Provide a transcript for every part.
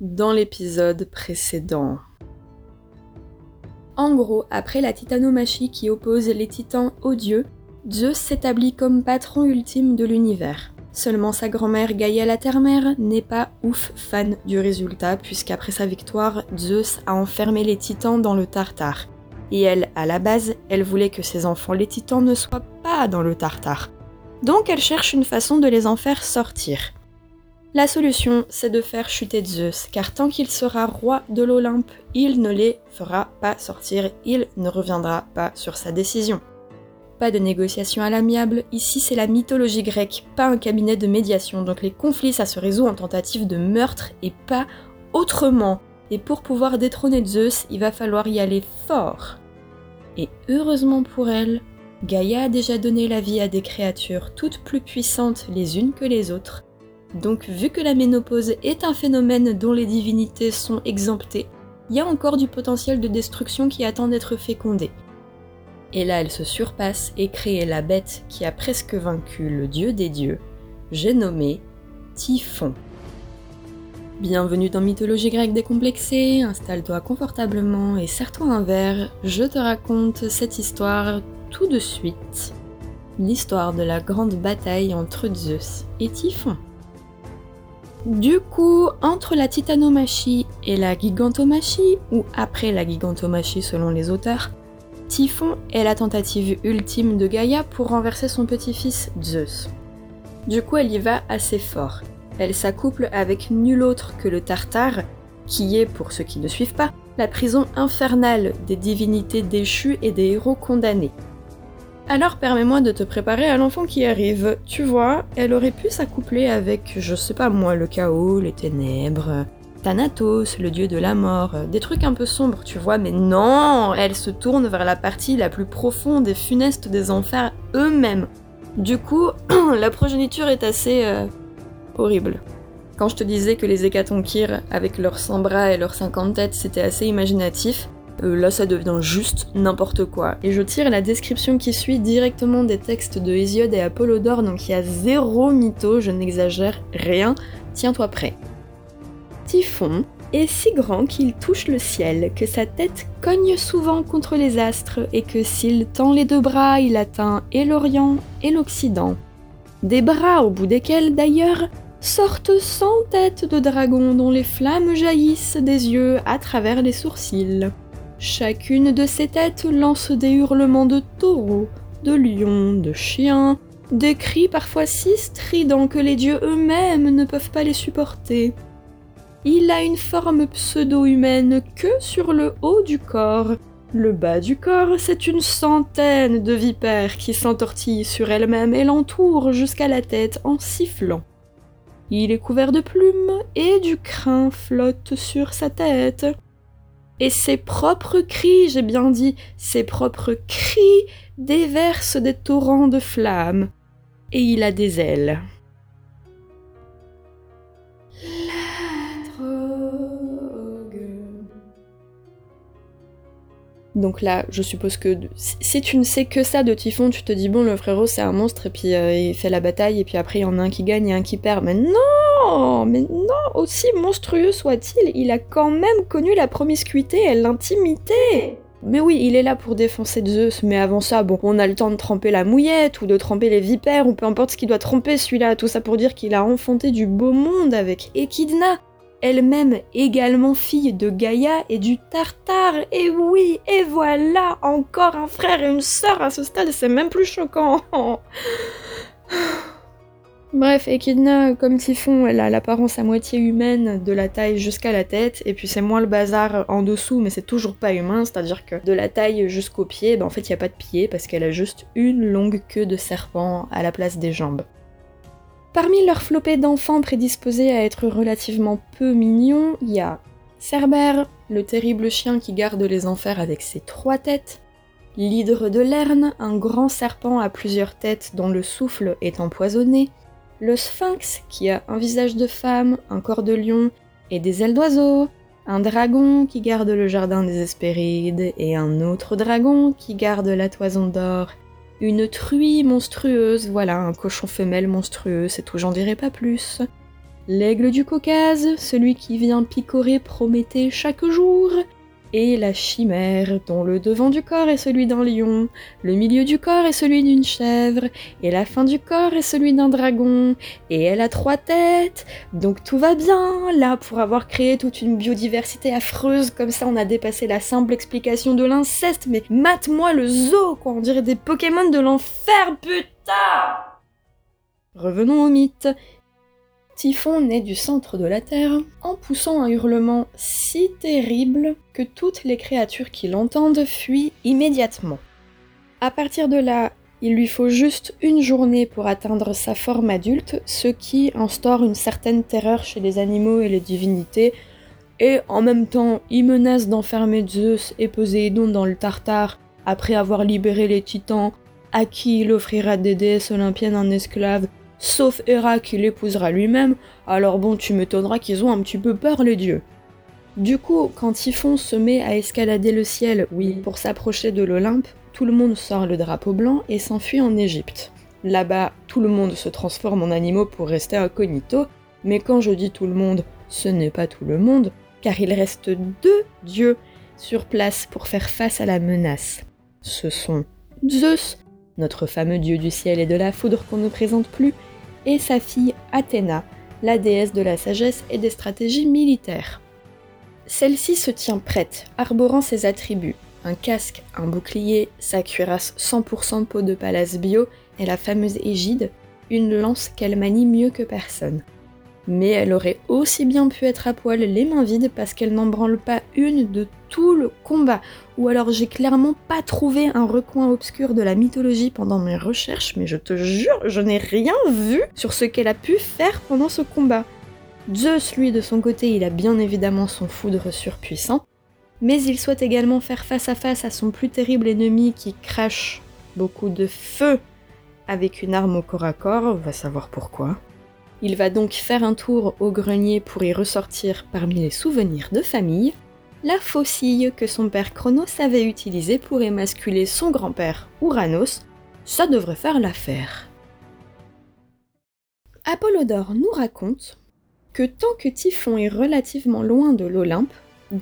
dans l'épisode précédent. En gros, après la titanomachie qui oppose les titans aux dieux, Zeus s'établit comme patron ultime de l'univers. Seulement sa grand-mère Gaïa la Terre-Mère n'est pas ouf fan du résultat, puisqu'après sa victoire, Zeus a enfermé les titans dans le Tartare. Et elle, à la base, elle voulait que ses enfants les titans ne soient pas dans le Tartare. Donc elle cherche une façon de les en faire sortir. La solution, c'est de faire chuter Zeus, car tant qu'il sera roi de l'Olympe, il ne les fera pas sortir, il ne reviendra pas sur sa décision. Pas de négociation à l'amiable, ici c'est la mythologie grecque, pas un cabinet de médiation, donc les conflits ça se résout en tentative de meurtre et pas autrement. Et pour pouvoir détrôner Zeus, il va falloir y aller fort. Et heureusement pour elle, Gaïa a déjà donné la vie à des créatures toutes plus puissantes les unes que les autres. Donc vu que la ménopause est un phénomène dont les divinités sont exemptées, il y a encore du potentiel de destruction qui attend d'être fécondé. Et là elle se surpasse et crée la bête qui a presque vaincu le dieu des dieux, j'ai nommé Typhon. Bienvenue dans Mythologie grecque décomplexée, installe-toi confortablement et serre-toi un verre, je te raconte cette histoire tout de suite. L'histoire de la grande bataille entre Zeus et Typhon. Du coup, entre la titanomachie et la gigantomachie, ou après la gigantomachie selon les auteurs, Typhon est la tentative ultime de Gaïa pour renverser son petit-fils Zeus. Du coup, elle y va assez fort. Elle s'accouple avec nul autre que le Tartare, qui est, pour ceux qui ne suivent pas, la prison infernale des divinités déchues et des héros condamnés. Alors permets-moi de te préparer à l'enfant qui arrive. Tu vois, elle aurait pu s'accoupler avec, je sais pas moi, le chaos, les ténèbres, Thanatos, le dieu de la mort, des trucs un peu sombres, tu vois, mais non Elle se tourne vers la partie la plus profonde et funeste des enfers eux-mêmes. Du coup, la progéniture est assez... Euh, horrible. Quand je te disais que les hécatonkir, avec leurs 100 bras et leurs 50 têtes, c'était assez imaginatif, euh, là ça devient juste n'importe quoi. Et je tire la description qui suit directement des textes de Hésiode et Apollodore, donc il y a zéro mytho, je n'exagère rien, tiens-toi prêt. Typhon est si grand qu'il touche le ciel, que sa tête cogne souvent contre les astres, et que s'il tend les deux bras, il atteint et l'Orient et l'Occident. Des bras au bout desquels, d'ailleurs, sortent cent têtes de dragons dont les flammes jaillissent des yeux à travers les sourcils. Chacune de ces têtes lance des hurlements de taureaux, de lions, de chiens, des cris parfois si stridents que les dieux eux-mêmes ne peuvent pas les supporter. Il a une forme pseudo-humaine que sur le haut du corps. Le bas du corps, c'est une centaine de vipères qui s'entortillent sur elles-mêmes et l'entourent jusqu'à la tête en sifflant. Il est couvert de plumes et du crin flotte sur sa tête. Et ses propres cris, j'ai bien dit, ses propres cris déversent des torrents de flammes. Et il a des ailes. Donc là, je suppose que si tu ne sais que ça de Typhon, tu te dis bon, le frérot c'est un monstre et puis euh, il fait la bataille et puis après il y en a un qui gagne et un qui perd. Mais non, mais non, aussi monstrueux soit-il, il a quand même connu la promiscuité et l'intimité. Mais oui, il est là pour défoncer Zeus, mais avant ça, bon, on a le temps de tremper la mouillette ou de tremper les vipères ou peu importe ce qu'il doit tremper celui-là. Tout ça pour dire qu'il a enfanté du beau monde avec Echidna elle-même également fille de Gaïa et du Tartare. Et oui, et voilà, encore un frère et une sœur à ce stade, c'est même plus choquant. Bref, Echidna, comme Typhon, elle a l'apparence à moitié humaine, de la taille jusqu'à la tête, et puis c'est moins le bazar en dessous, mais c'est toujours pas humain, c'est-à-dire que de la taille jusqu'aux pieds, ben en fait il n'y a pas de pieds parce qu'elle a juste une longue queue de serpent à la place des jambes. Parmi leur flopée d'enfants prédisposés à être relativement peu mignons, il y a Cerbère, le terrible chien qui garde les enfers avec ses trois têtes, l'hydre de Lerne, un grand serpent à plusieurs têtes dont le souffle est empoisonné, le sphinx qui a un visage de femme, un corps de lion et des ailes d'oiseau, un dragon qui garde le jardin des Hespérides et un autre dragon qui garde la toison d'or une truie monstrueuse, voilà, un cochon femelle monstrueux, c'est tout, j'en dirai pas plus. l'aigle du Caucase, celui qui vient picorer Prométhée chaque jour, et la chimère, dont le devant du corps est celui d'un lion, le milieu du corps est celui d'une chèvre, et la fin du corps est celui d'un dragon, et elle a trois têtes, donc tout va bien, là, pour avoir créé toute une biodiversité affreuse, comme ça on a dépassé la simple explication de l'inceste, mais mate-moi le zoo, quoi, on dirait des Pokémon de l'enfer, putain Revenons au mythe. Typhon naît du centre de la Terre en poussant un hurlement si terrible que toutes les créatures qui l'entendent fuient immédiatement. À partir de là, il lui faut juste une journée pour atteindre sa forme adulte, ce qui instaure une certaine terreur chez les animaux et les divinités, et en même temps, il menace d'enfermer Zeus et Poséidon dans le Tartare après avoir libéré les titans, à qui il offrira des déesses olympiennes en esclave sauf Hera qui l'épousera lui-même, alors bon, tu m'étonneras qu'ils ont un petit peu peur les dieux. Du coup, quand Typhon se met à escalader le ciel, oui, pour s'approcher de l'Olympe, tout le monde sort le drapeau blanc et s'enfuit en Égypte. Là-bas, tout le monde se transforme en animaux pour rester incognito, mais quand je dis tout le monde, ce n'est pas tout le monde, car il reste deux dieux sur place pour faire face à la menace. Ce sont Zeus, notre fameux dieu du ciel et de la foudre qu'on ne présente plus, et sa fille Athéna, la déesse de la sagesse et des stratégies militaires. Celle-ci se tient prête, arborant ses attributs un casque, un bouclier, sa cuirasse 100% peau de palace bio et la fameuse égide, une lance qu'elle manie mieux que personne mais elle aurait aussi bien pu être à poil les mains vides parce qu'elle n'en branle pas une de tout le combat. Ou alors j'ai clairement pas trouvé un recoin obscur de la mythologie pendant mes recherches, mais je te jure, je n'ai rien vu sur ce qu'elle a pu faire pendant ce combat. Zeus, lui, de son côté, il a bien évidemment son foudre surpuissant, mais il souhaite également faire face à face à son plus terrible ennemi qui crache beaucoup de feu avec une arme au corps à corps, on va savoir pourquoi. Il va donc faire un tour au grenier pour y ressortir parmi les souvenirs de famille la faucille que son père Chronos avait utilisée pour émasculer son grand-père Uranos. Ça devrait faire l'affaire. Apollodore nous raconte que tant que Typhon est relativement loin de l'Olympe,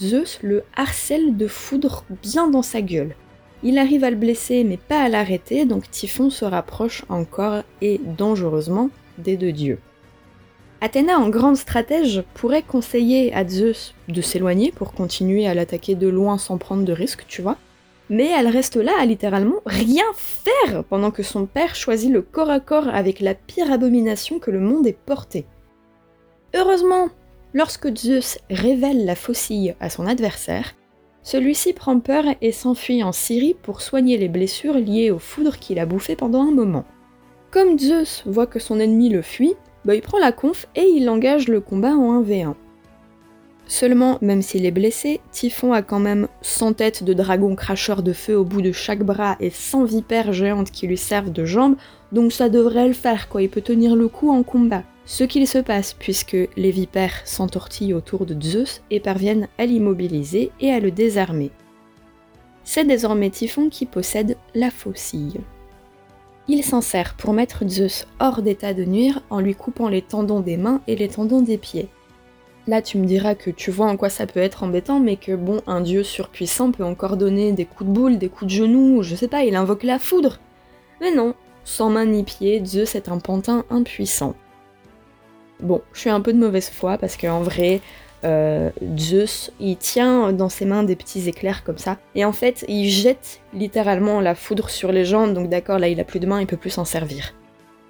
Zeus le harcèle de foudre bien dans sa gueule. Il arrive à le blesser mais pas à l'arrêter, donc Typhon se rapproche encore et dangereusement des deux dieux. Athéna, en grande stratège, pourrait conseiller à Zeus de s'éloigner pour continuer à l'attaquer de loin sans prendre de risques, tu vois. Mais elle reste là à littéralement rien faire pendant que son père choisit le corps à corps avec la pire abomination que le monde ait portée. Heureusement, lorsque Zeus révèle la faucille à son adversaire, celui-ci prend peur et s'enfuit en Syrie pour soigner les blessures liées aux foudres qu'il a bouffées pendant un moment. Comme Zeus voit que son ennemi le fuit, bah, prend la conf et il engage le combat en 1v1. Seulement, même s'il est blessé, Typhon a quand même 100 têtes de dragons cracheurs de feu au bout de chaque bras et 100 vipères géantes qui lui servent de jambes, donc ça devrait le faire quoi, il peut tenir le coup en combat. Ce qu'il se passe puisque les vipères s'entortillent autour de Zeus et parviennent à l'immobiliser et à le désarmer. C'est désormais Typhon qui possède la faucille. Il s'en sert pour mettre Zeus hors d'état de nuire en lui coupant les tendons des mains et les tendons des pieds. Là, tu me diras que tu vois en quoi ça peut être embêtant, mais que bon, un dieu surpuissant peut encore donner des coups de boule, des coups de genoux, je sais pas, il invoque la foudre. Mais non, sans main ni pied, Zeus est un pantin impuissant. Bon, je suis un peu de mauvaise foi parce qu'en vrai, euh, Zeus, il tient dans ses mains des petits éclairs comme ça, et en fait, il jette littéralement la foudre sur les gens, donc d'accord, là il a plus de mains, il peut plus s'en servir.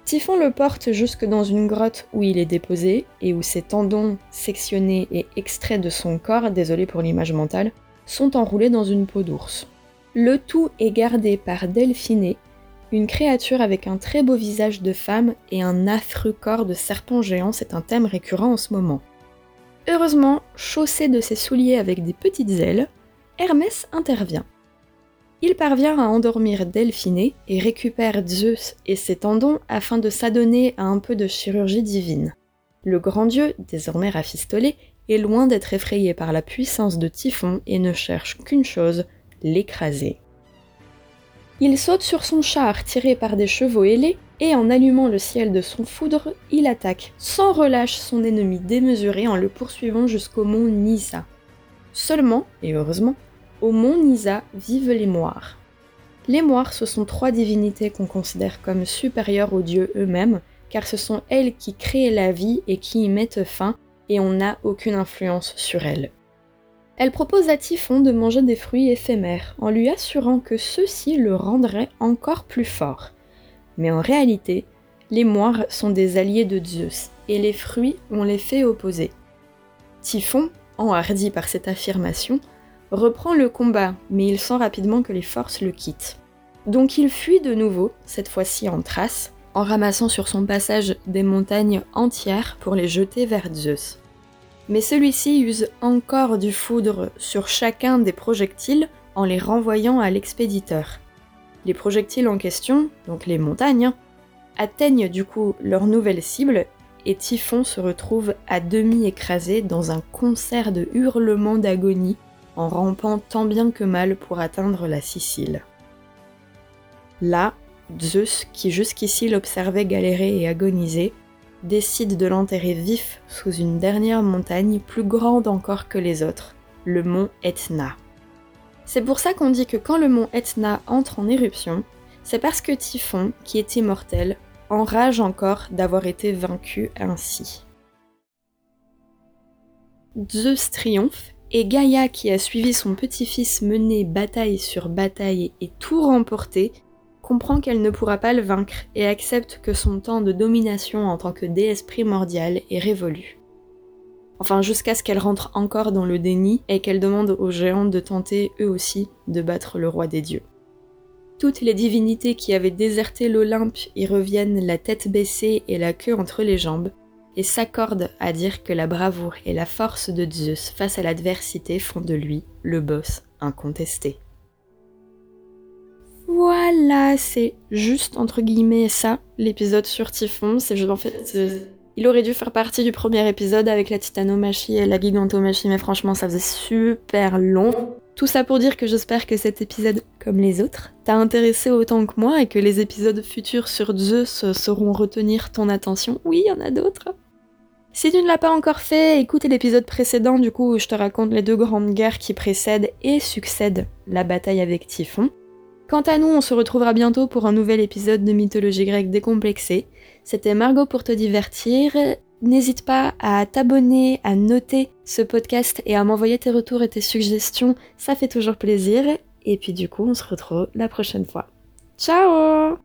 Typhon le porte jusque dans une grotte où il est déposé, et où ses tendons sectionnés et extraits de son corps, désolé pour l'image mentale, sont enroulés dans une peau d'ours. Le tout est gardé par Delphiné, une créature avec un très beau visage de femme et un affreux corps de serpent géant, c'est un thème récurrent en ce moment. Heureusement, chaussé de ses souliers avec des petites ailes, Hermès intervient. Il parvient à endormir Delphiné et récupère Zeus et ses tendons afin de s'adonner à un peu de chirurgie divine. Le grand dieu, désormais rafistolé, est loin d'être effrayé par la puissance de Typhon et ne cherche qu'une chose, l'écraser. Il saute sur son char tiré par des chevaux ailés et en allumant le ciel de son foudre, il attaque sans relâche son ennemi démesuré en le poursuivant jusqu'au mont Nisa. Seulement, et heureusement, au mont Nisa vivent les Moires. Les Moires, ce sont trois divinités qu'on considère comme supérieures aux dieux eux-mêmes, car ce sont elles qui créent la vie et qui y mettent fin, et on n'a aucune influence sur elles. Elle propose à Typhon de manger des fruits éphémères, en lui assurant que ceux-ci le rendraient encore plus fort. Mais en réalité, les moires sont des alliés de Zeus, et les fruits ont l'effet opposé. Typhon, enhardi par cette affirmation, reprend le combat, mais il sent rapidement que les forces le quittent. Donc il fuit de nouveau, cette fois-ci en Thrace, en ramassant sur son passage des montagnes entières pour les jeter vers Zeus. Mais celui-ci use encore du foudre sur chacun des projectiles en les renvoyant à l'expéditeur. Les projectiles en question, donc les montagnes, atteignent du coup leur nouvelle cible et Typhon se retrouve à demi écrasé dans un concert de hurlements d'agonie en rampant tant bien que mal pour atteindre la Sicile. Là, Zeus, qui jusqu'ici l'observait galérer et agoniser, décide de l'enterrer vif sous une dernière montagne plus grande encore que les autres, le mont Etna. C'est pour ça qu'on dit que quand le mont Etna entre en éruption, c'est parce que Typhon, qui est immortel, enrage encore d'avoir été vaincu ainsi. Zeus triomphe et Gaïa, qui a suivi son petit-fils mener bataille sur bataille et tout remporter, comprend qu'elle ne pourra pas le vaincre et accepte que son temps de domination en tant que déesse primordiale est révolu. Enfin, jusqu'à ce qu'elle rentre encore dans le déni et qu'elle demande aux géants de tenter eux aussi de battre le roi des dieux. Toutes les divinités qui avaient déserté l'Olympe y reviennent la tête baissée et la queue entre les jambes, et s'accorde à dire que la bravoure et la force de Zeus face à l'adversité font de lui le boss incontesté. Voilà, c'est juste entre guillemets ça, l'épisode sur Typhon. C'est en fait, il aurait dû faire partie du premier épisode avec la titanomachie et la gigantomachie, mais franchement, ça faisait super long. Tout ça pour dire que j'espère que cet épisode, comme les autres, t'a intéressé autant que moi et que les épisodes futurs sur Zeus sauront retenir ton attention. Oui, il y en a d'autres. Si tu ne l'as pas encore fait, écoute l'épisode précédent du coup je te raconte les deux grandes guerres qui précèdent et succèdent la bataille avec Typhon. Quant à nous, on se retrouvera bientôt pour un nouvel épisode de Mythologie grecque décomplexée. C'était Margot pour te divertir. N'hésite pas à t'abonner, à noter ce podcast et à m'envoyer tes retours et tes suggestions, ça fait toujours plaisir. Et puis du coup, on se retrouve la prochaine fois. Ciao